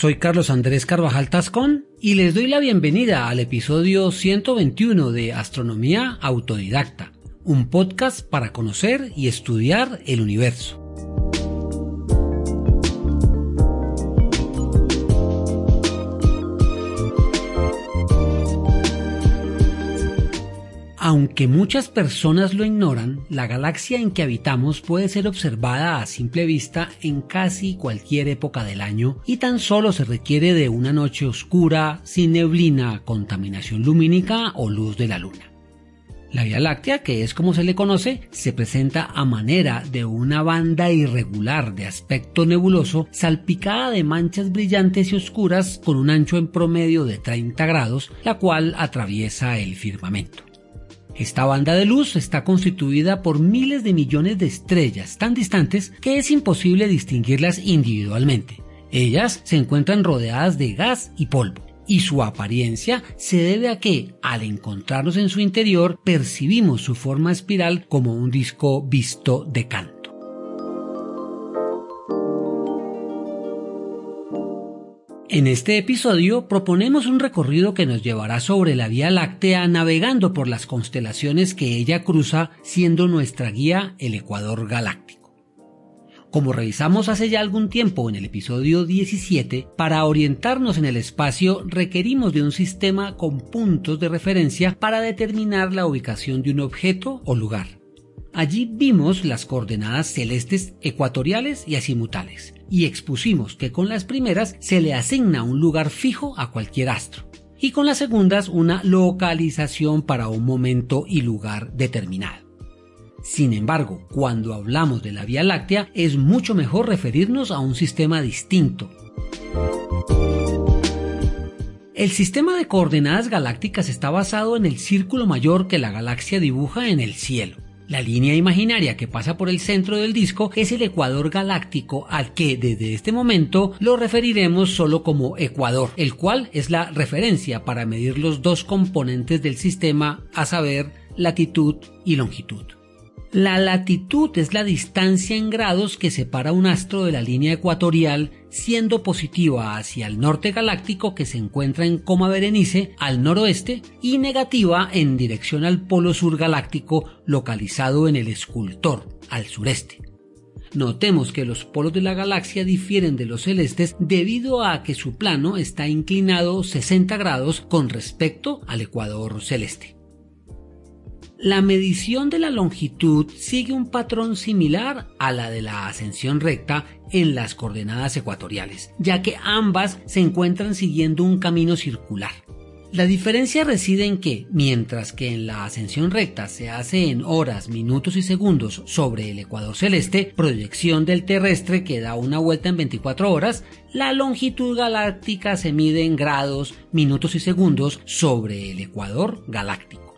Soy Carlos Andrés Carvajal Tascón y les doy la bienvenida al episodio 121 de Astronomía Autodidacta, un podcast para conocer y estudiar el universo. Aunque muchas personas lo ignoran, la galaxia en que habitamos puede ser observada a simple vista en casi cualquier época del año y tan solo se requiere de una noche oscura, sin neblina, contaminación lumínica o luz de la luna. La Vía Láctea, que es como se le conoce, se presenta a manera de una banda irregular de aspecto nebuloso salpicada de manchas brillantes y oscuras con un ancho en promedio de 30 grados, la cual atraviesa el firmamento. Esta banda de luz está constituida por miles de millones de estrellas tan distantes que es imposible distinguirlas individualmente. Ellas se encuentran rodeadas de gas y polvo, y su apariencia se debe a que, al encontrarnos en su interior, percibimos su forma espiral como un disco visto de canto. En este episodio proponemos un recorrido que nos llevará sobre la Vía Láctea navegando por las constelaciones que ella cruza siendo nuestra guía el Ecuador Galáctico. Como revisamos hace ya algún tiempo en el episodio 17, para orientarnos en el espacio requerimos de un sistema con puntos de referencia para determinar la ubicación de un objeto o lugar. Allí vimos las coordenadas celestes ecuatoriales y azimutales y expusimos que con las primeras se le asigna un lugar fijo a cualquier astro y con las segundas una localización para un momento y lugar determinado. Sin embargo, cuando hablamos de la Vía Láctea es mucho mejor referirnos a un sistema distinto. El sistema de coordenadas galácticas está basado en el círculo mayor que la galaxia dibuja en el cielo la línea imaginaria que pasa por el centro del disco es el ecuador galáctico al que desde este momento lo referiremos solo como ecuador, el cual es la referencia para medir los dos componentes del sistema, a saber, latitud y longitud. La latitud es la distancia en grados que separa un astro de la línea ecuatorial, siendo positiva hacia el norte galáctico que se encuentra en Coma Berenice al noroeste y negativa en dirección al polo sur galáctico localizado en el escultor al sureste. Notemos que los polos de la galaxia difieren de los celestes debido a que su plano está inclinado 60 grados con respecto al ecuador celeste. La medición de la longitud sigue un patrón similar a la de la ascensión recta en las coordenadas ecuatoriales, ya que ambas se encuentran siguiendo un camino circular. La diferencia reside en que, mientras que en la ascensión recta se hace en horas, minutos y segundos sobre el ecuador celeste, proyección del terrestre que da una vuelta en 24 horas, la longitud galáctica se mide en grados, minutos y segundos sobre el ecuador galáctico.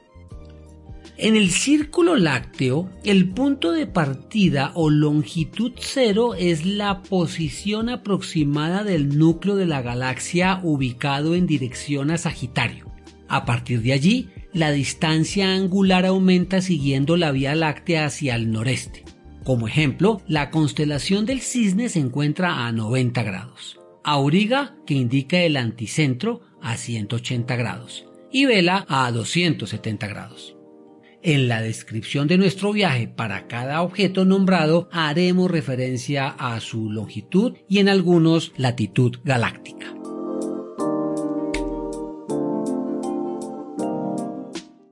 En el círculo lácteo, el punto de partida o longitud cero es la posición aproximada del núcleo de la galaxia ubicado en dirección a Sagitario. A partir de allí, la distancia angular aumenta siguiendo la Vía Láctea hacia el noreste. Como ejemplo, la constelación del cisne se encuentra a 90 grados, Auriga, que indica el anticentro, a 180 grados, y Vela a 270 grados. En la descripción de nuestro viaje para cada objeto nombrado haremos referencia a su longitud y en algunos latitud galáctica.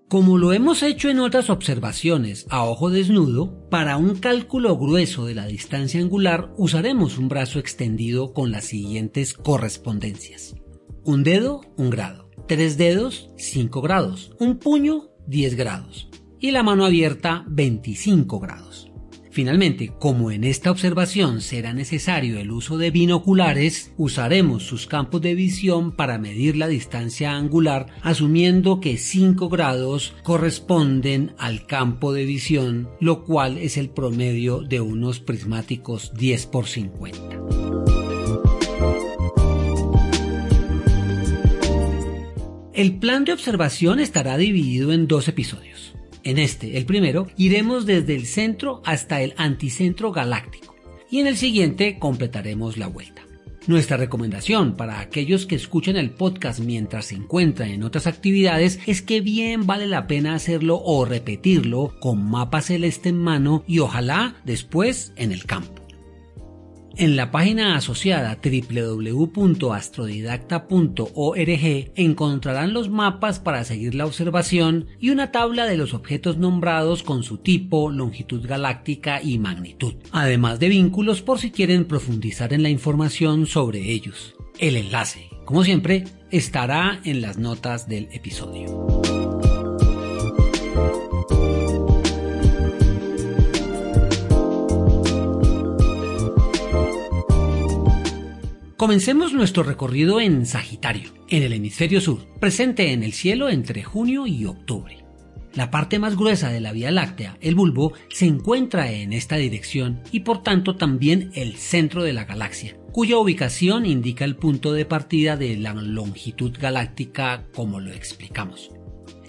Como lo hemos hecho en otras observaciones a ojo desnudo, para un cálculo grueso de la distancia angular usaremos un brazo extendido con las siguientes correspondencias. Un dedo, un grado. Tres dedos, 5 grados. Un puño, 10 grados y la mano abierta 25 grados. Finalmente, como en esta observación será necesario el uso de binoculares, usaremos sus campos de visión para medir la distancia angular, asumiendo que 5 grados corresponden al campo de visión, lo cual es el promedio de unos prismáticos 10 por 50. El plan de observación estará dividido en dos episodios. En este, el primero, iremos desde el centro hasta el anticentro galáctico y en el siguiente completaremos la vuelta. Nuestra recomendación para aquellos que escuchan el podcast mientras se encuentran en otras actividades es que bien vale la pena hacerlo o repetirlo con mapa celeste en mano y ojalá después en el campo. En la página asociada www.astrodidacta.org encontrarán los mapas para seguir la observación y una tabla de los objetos nombrados con su tipo, longitud galáctica y magnitud, además de vínculos por si quieren profundizar en la información sobre ellos. El enlace, como siempre, estará en las notas del episodio. Comencemos nuestro recorrido en Sagitario, en el hemisferio sur, presente en el cielo entre junio y octubre. La parte más gruesa de la Vía Láctea, el bulbo, se encuentra en esta dirección y por tanto también el centro de la galaxia, cuya ubicación indica el punto de partida de la longitud galáctica como lo explicamos.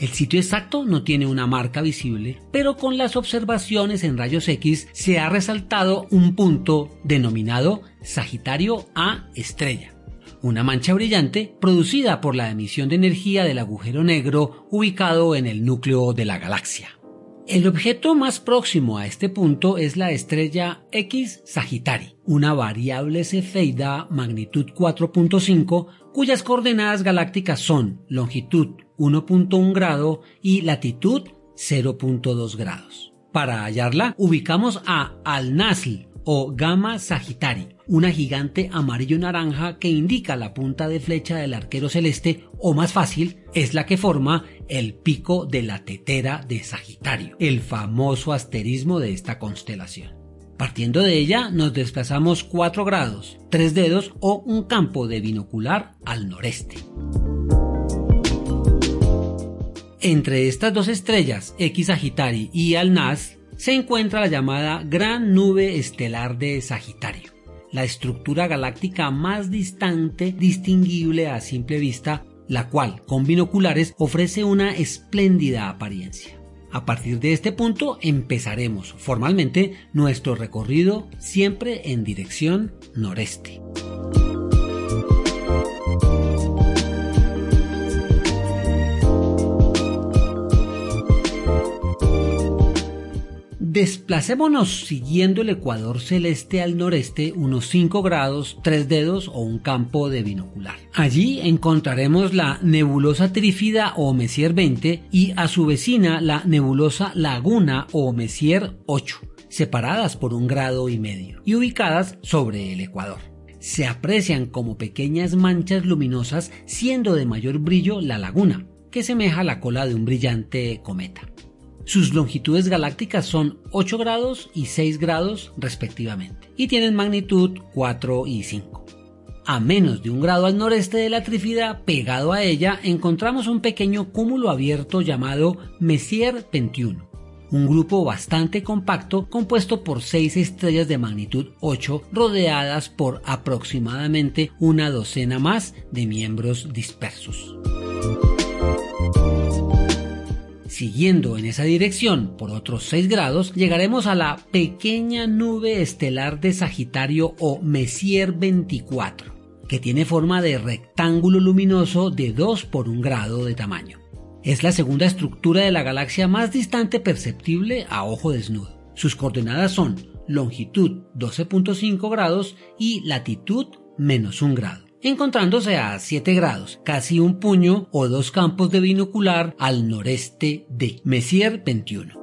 El sitio exacto no tiene una marca visible, pero con las observaciones en rayos X se ha resaltado un punto denominado Sagitario A estrella, una mancha brillante producida por la emisión de energía del agujero negro ubicado en el núcleo de la galaxia. El objeto más próximo a este punto es la estrella X Sagittari, una variable cefeida magnitud 4.5 cuyas coordenadas galácticas son longitud 1.1 grado y latitud 0.2 grados. Para hallarla, ubicamos a Al-Nasl o Gamma Sagittari, una gigante amarillo-naranja que indica la punta de flecha del arquero celeste, o más fácil, es la que forma el pico de la tetera de Sagitario, el famoso asterismo de esta constelación. Partiendo de ella, nos desplazamos 4 grados, 3 dedos o un campo de binocular al noreste. Entre estas dos estrellas, X Sagittari y Alnaz, se encuentra la llamada Gran Nube Estelar de Sagitario, la estructura galáctica más distante distinguible a simple vista, la cual, con binoculares, ofrece una espléndida apariencia. A partir de este punto empezaremos formalmente nuestro recorrido siempre en dirección noreste. Desplacémonos siguiendo el ecuador celeste al noreste unos 5 grados, 3 dedos o un campo de binocular. Allí encontraremos la nebulosa trífida o Messier 20 y a su vecina la nebulosa Laguna o Messier 8, separadas por un grado y medio y ubicadas sobre el ecuador se aprecian como pequeñas manchas luminosas, siendo de mayor brillo la laguna, que semeja la cola de un brillante cometa. Sus longitudes galácticas son 8 grados y 6 grados respectivamente, y tienen magnitud 4 y 5. A menos de un grado al noreste de la trífida, pegado a ella, encontramos un pequeño cúmulo abierto llamado Messier 21, un grupo bastante compacto compuesto por 6 estrellas de magnitud 8 rodeadas por aproximadamente una docena más de miembros dispersos. Siguiendo en esa dirección por otros 6 grados, llegaremos a la pequeña nube estelar de Sagitario o Messier 24, que tiene forma de rectángulo luminoso de 2 por 1 grado de tamaño. Es la segunda estructura de la galaxia más distante perceptible a ojo desnudo. Sus coordenadas son longitud 12.5 grados y latitud menos 1 grado encontrándose a 7 grados, casi un puño o dos campos de binocular al noreste de Messier 21.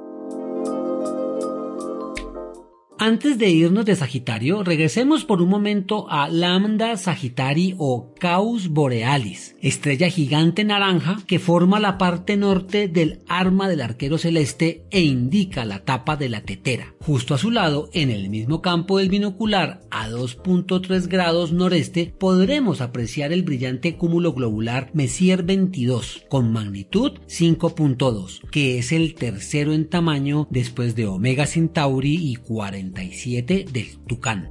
Antes de irnos de Sagitario, regresemos por un momento a Lambda Sagittari o Caus Borealis, estrella gigante naranja que forma la parte norte del arma del arquero celeste e indica la tapa de la tetera. Justo a su lado, en el mismo campo del binocular, a 2.3 grados noreste, podremos apreciar el brillante cúmulo globular Messier 22, con magnitud 5.2, que es el tercero en tamaño después de Omega Centauri y 40 del Tucán.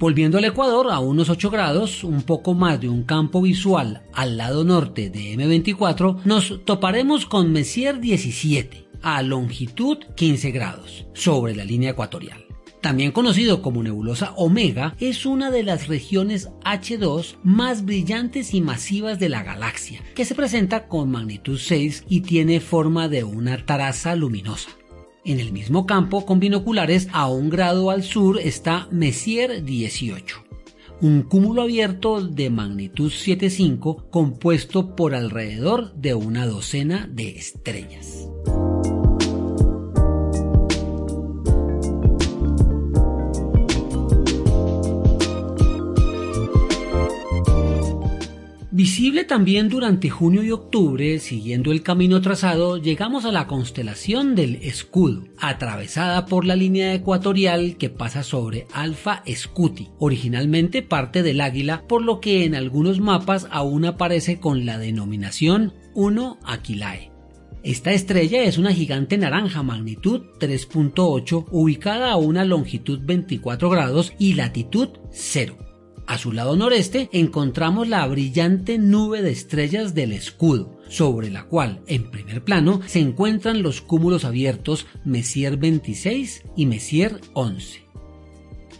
Volviendo al Ecuador, a unos 8 grados, un poco más de un campo visual al lado norte de M24, nos toparemos con Messier 17, a longitud 15 grados, sobre la línea ecuatorial. también conocido como nebulosa Omega, es una de las regiones H2 más brillantes y masivas de la galaxia, que se presenta con magnitud 6 y tiene forma de una taraza luminosa. En el mismo campo con binoculares a un grado al sur está Messier 18, un cúmulo abierto de magnitud 7.5 compuesto por alrededor de una docena de estrellas. Visible también durante junio y octubre, siguiendo el camino trazado, llegamos a la constelación del Escudo, atravesada por la línea ecuatorial que pasa sobre Alpha Scuti, originalmente parte del águila, por lo que en algunos mapas aún aparece con la denominación 1 Aquilae. Esta estrella es una gigante naranja magnitud 3.8 ubicada a una longitud 24 grados y latitud 0 a su lado noreste encontramos la brillante nube de estrellas del escudo, sobre la cual, en primer plano, se encuentran los cúmulos abiertos Messier 26 y Messier 11.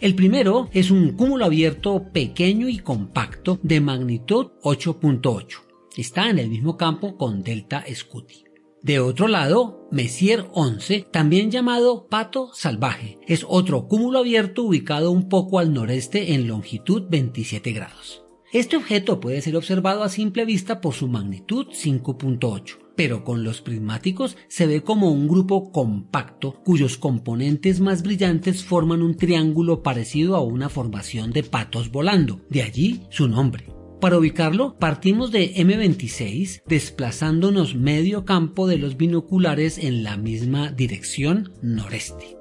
El primero es un cúmulo abierto pequeño y compacto de magnitud 8.8. Está en el mismo campo con Delta Scuti. De otro lado, Messier 11, también llamado Pato Salvaje, es otro cúmulo abierto ubicado un poco al noreste en longitud 27 grados. Este objeto puede ser observado a simple vista por su magnitud 5.8, pero con los prismáticos se ve como un grupo compacto cuyos componentes más brillantes forman un triángulo parecido a una formación de patos volando, de allí su nombre. Para ubicarlo, partimos de M26 desplazándonos medio campo de los binoculares en la misma dirección noreste.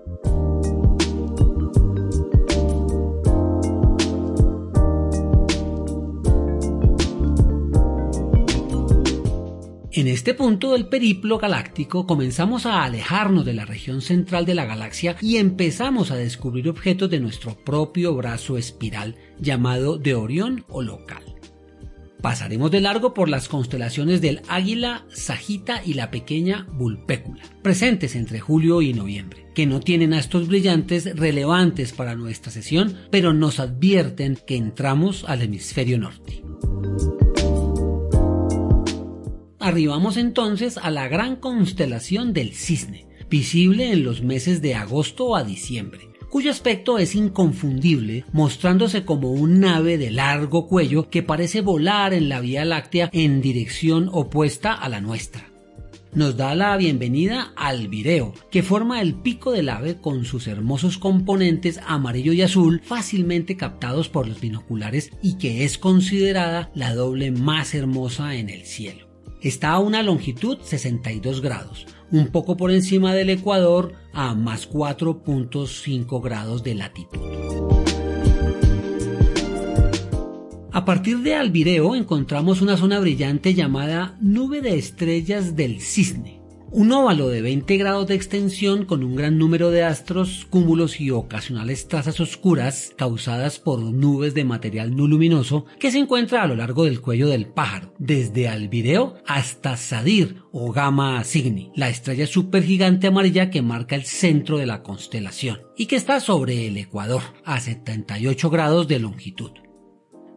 En este punto del periplo galáctico comenzamos a alejarnos de la región central de la galaxia y empezamos a descubrir objetos de nuestro propio brazo espiral llamado de Orión o local. Pasaremos de largo por las constelaciones del Águila, Sagita y la pequeña Vulpécula, presentes entre julio y noviembre, que no tienen astros brillantes relevantes para nuestra sesión, pero nos advierten que entramos al hemisferio norte. Arribamos entonces a la gran constelación del Cisne, visible en los meses de agosto a diciembre cuyo aspecto es inconfundible, mostrándose como un nave de largo cuello que parece volar en la Vía Láctea en dirección opuesta a la nuestra. Nos da la bienvenida al vireo, que forma el pico del ave con sus hermosos componentes amarillo y azul fácilmente captados por los binoculares y que es considerada la doble más hermosa en el cielo. Está a una longitud 62 grados, un poco por encima del ecuador a más 4.5 grados de latitud. A partir de Albireo encontramos una zona brillante llamada Nube de Estrellas del Cisne un óvalo de 20 grados de extensión con un gran número de astros, cúmulos y ocasionales trazas oscuras causadas por nubes de material no luminoso que se encuentra a lo largo del cuello del pájaro, desde Albireo hasta Sadir o Gamma Cygni, la estrella supergigante amarilla que marca el centro de la constelación y que está sobre el ecuador a 78 grados de longitud.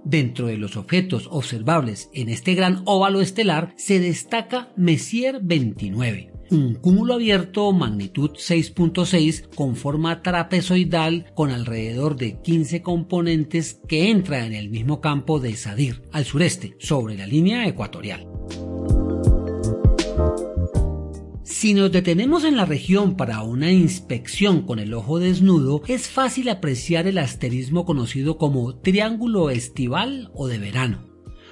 Dentro de los objetos observables en este gran óvalo estelar se destaca Messier 29, un cúmulo abierto magnitud 6.6 con forma trapezoidal con alrededor de 15 componentes que entra en el mismo campo de Sadir, al sureste, sobre la línea ecuatorial. Si nos detenemos en la región para una inspección con el ojo desnudo, es fácil apreciar el asterismo conocido como Triángulo Estival o de Verano,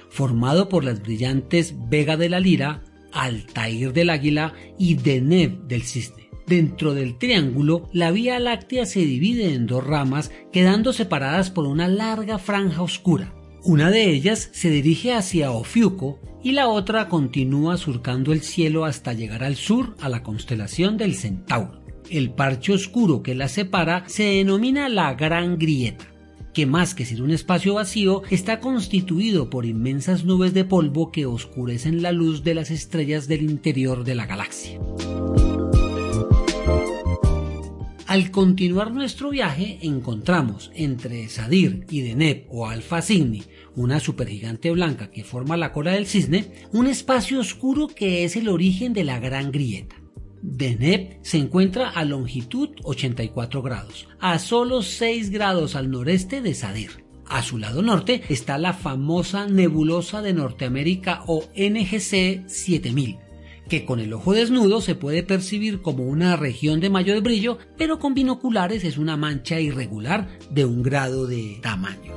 formado por las brillantes Vega de la Lira, Altair del Águila y Deneb del Cisne. Dentro del triángulo, la Vía Láctea se divide en dos ramas, quedando separadas por una larga franja oscura. Una de ellas se dirige hacia Ofiuco y la otra continúa surcando el cielo hasta llegar al sur a la constelación del Centauro. El parche oscuro que la separa se denomina la Gran Grieta, que más que ser un espacio vacío está constituido por inmensas nubes de polvo que oscurecen la luz de las estrellas del interior de la galaxia. Al continuar nuestro viaje encontramos entre Sadir y Deneb o Alfa Cygni, una supergigante blanca que forma la cola del cisne, un espacio oscuro que es el origen de la gran grieta. Deneb se encuentra a longitud 84 grados, a solo 6 grados al noreste de Sadir. A su lado norte está la famosa nebulosa de Norteamérica o NGC 7000, que con el ojo desnudo se puede percibir como una región de mayor brillo, pero con binoculares es una mancha irregular de un grado de tamaño.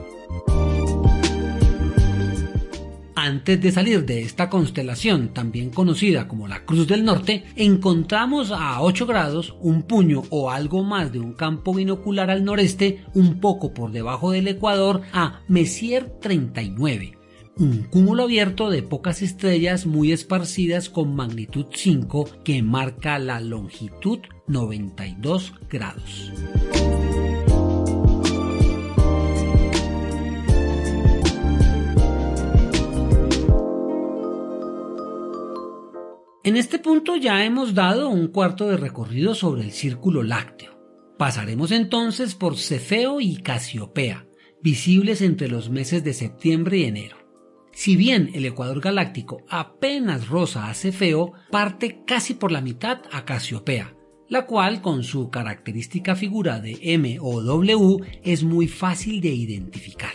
Antes de salir de esta constelación, también conocida como la Cruz del Norte, encontramos a 8 grados un puño o algo más de un campo binocular al noreste, un poco por debajo del ecuador, a Messier 39 un cúmulo abierto de pocas estrellas muy esparcidas con magnitud 5 que marca la longitud 92 grados. En este punto ya hemos dado un cuarto de recorrido sobre el círculo lácteo. Pasaremos entonces por Cefeo y Casiopea, visibles entre los meses de septiembre y enero. Si bien el ecuador galáctico apenas roza a Cefeo, parte casi por la mitad a Casiopea, la cual con su característica figura de M o W es muy fácil de identificar.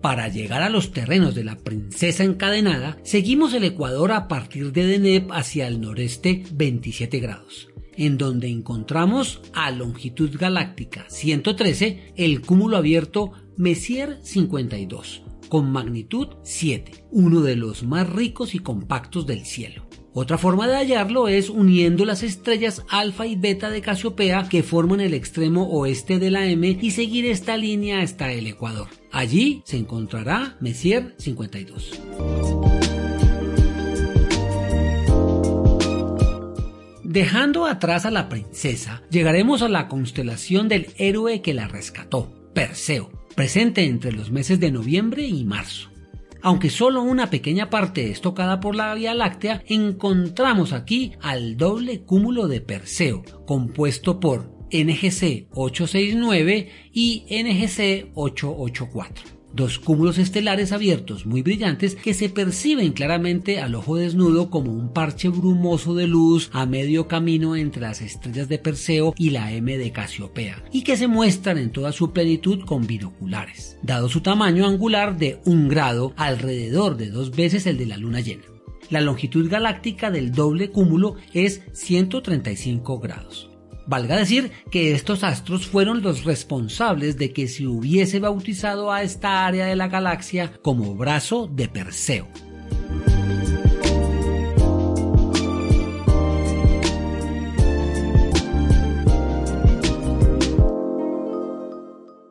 Para llegar a los terrenos de la princesa encadenada, seguimos el ecuador a partir de Deneb hacia el noreste 27 grados, en donde encontramos a longitud galáctica 113 el cúmulo abierto Messier 52, con magnitud 7, uno de los más ricos y compactos del cielo. Otra forma de hallarlo es uniendo las estrellas alfa y beta de Casiopea que forman el extremo oeste de la M y seguir esta línea hasta el ecuador. Allí se encontrará Messier 52. Dejando atrás a la princesa, llegaremos a la constelación del héroe que la rescató, Perseo, presente entre los meses de noviembre y marzo. Aunque solo una pequeña parte es tocada por la Vía Láctea, encontramos aquí al doble cúmulo de Perseo, compuesto por NGC 869 y NGC 884 dos cúmulos estelares abiertos muy brillantes que se perciben claramente al ojo desnudo como un parche brumoso de luz a medio camino entre las estrellas de Perseo y la M de Casiopea, y que se muestran en toda su plenitud con binoculares, dado su tamaño angular de un grado alrededor de dos veces el de la luna llena. La longitud galáctica del doble cúmulo es 135 grados. Valga decir que estos astros fueron los responsables de que se hubiese bautizado a esta área de la galaxia como brazo de Perseo.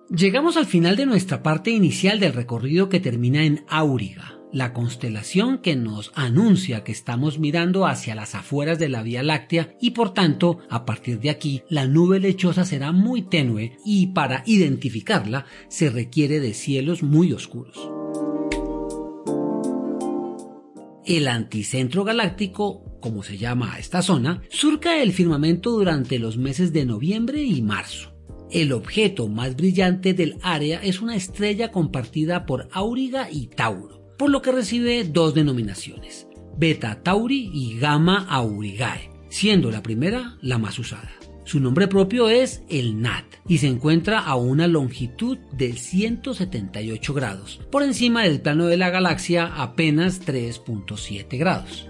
Llegamos al final de nuestra parte inicial del recorrido que termina en Auriga la constelación que nos anuncia que estamos mirando hacia las afueras de la Vía Láctea y por tanto, a partir de aquí, la nube lechosa será muy tenue y para identificarla se requiere de cielos muy oscuros. El anticentro galáctico, como se llama a esta zona, surca el firmamento durante los meses de noviembre y marzo. El objeto más brillante del área es una estrella compartida por Auriga y Tauro por lo que recibe dos denominaciones, Beta Tauri y Gamma Aurigae, siendo la primera la más usada. Su nombre propio es el NAT y se encuentra a una longitud de 178 grados, por encima del plano de la galaxia apenas 3.7 grados.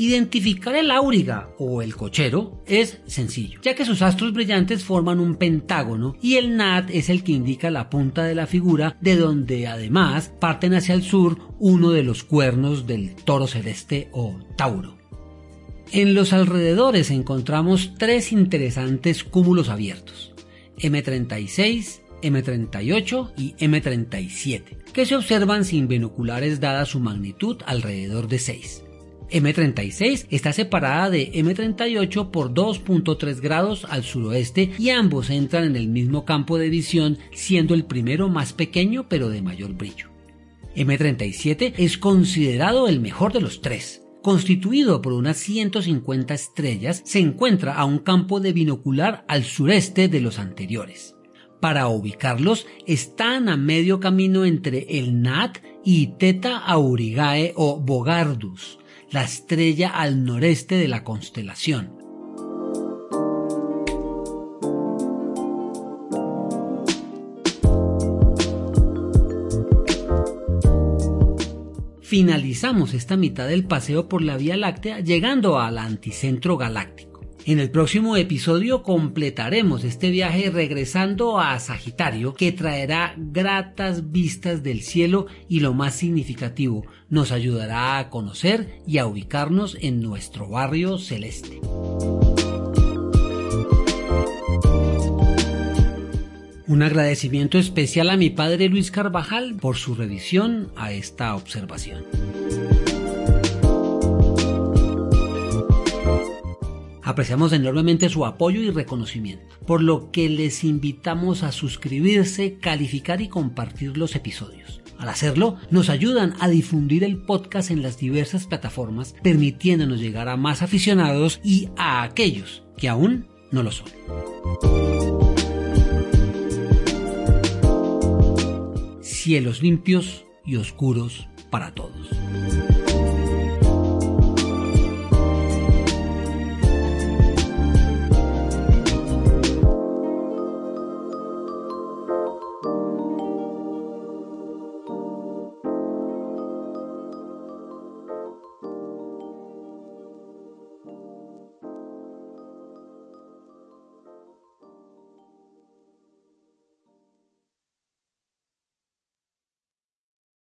Identificar el áuriga o el cochero es sencillo, ya que sus astros brillantes forman un pentágono y el NAT es el que indica la punta de la figura de donde además parten hacia el sur uno de los cuernos del toro celeste o Tauro. En los alrededores encontramos tres interesantes cúmulos abiertos, M36, M38 y M37, que se observan sin binoculares dada su magnitud alrededor de 6. M36 está separada de M38 por 2.3 grados al suroeste y ambos entran en el mismo campo de visión siendo el primero más pequeño pero de mayor brillo. M37 es considerado el mejor de los tres, constituido por unas 150 estrellas, se encuentra a un campo de binocular al sureste de los anteriores. Para ubicarlos, están a medio camino entre el Nat y Teta Aurigae o Bogardus, la estrella al noreste de la constelación. Finalizamos esta mitad del paseo por la Vía Láctea llegando al anticentro galáctico. En el próximo episodio completaremos este viaje regresando a Sagitario que traerá gratas vistas del cielo y lo más significativo, nos ayudará a conocer y a ubicarnos en nuestro barrio celeste. Un agradecimiento especial a mi padre Luis Carvajal por su revisión a esta observación. Apreciamos enormemente su apoyo y reconocimiento, por lo que les invitamos a suscribirse, calificar y compartir los episodios. Al hacerlo, nos ayudan a difundir el podcast en las diversas plataformas, permitiéndonos llegar a más aficionados y a aquellos que aún no lo son. cielos limpios y oscuros para todos.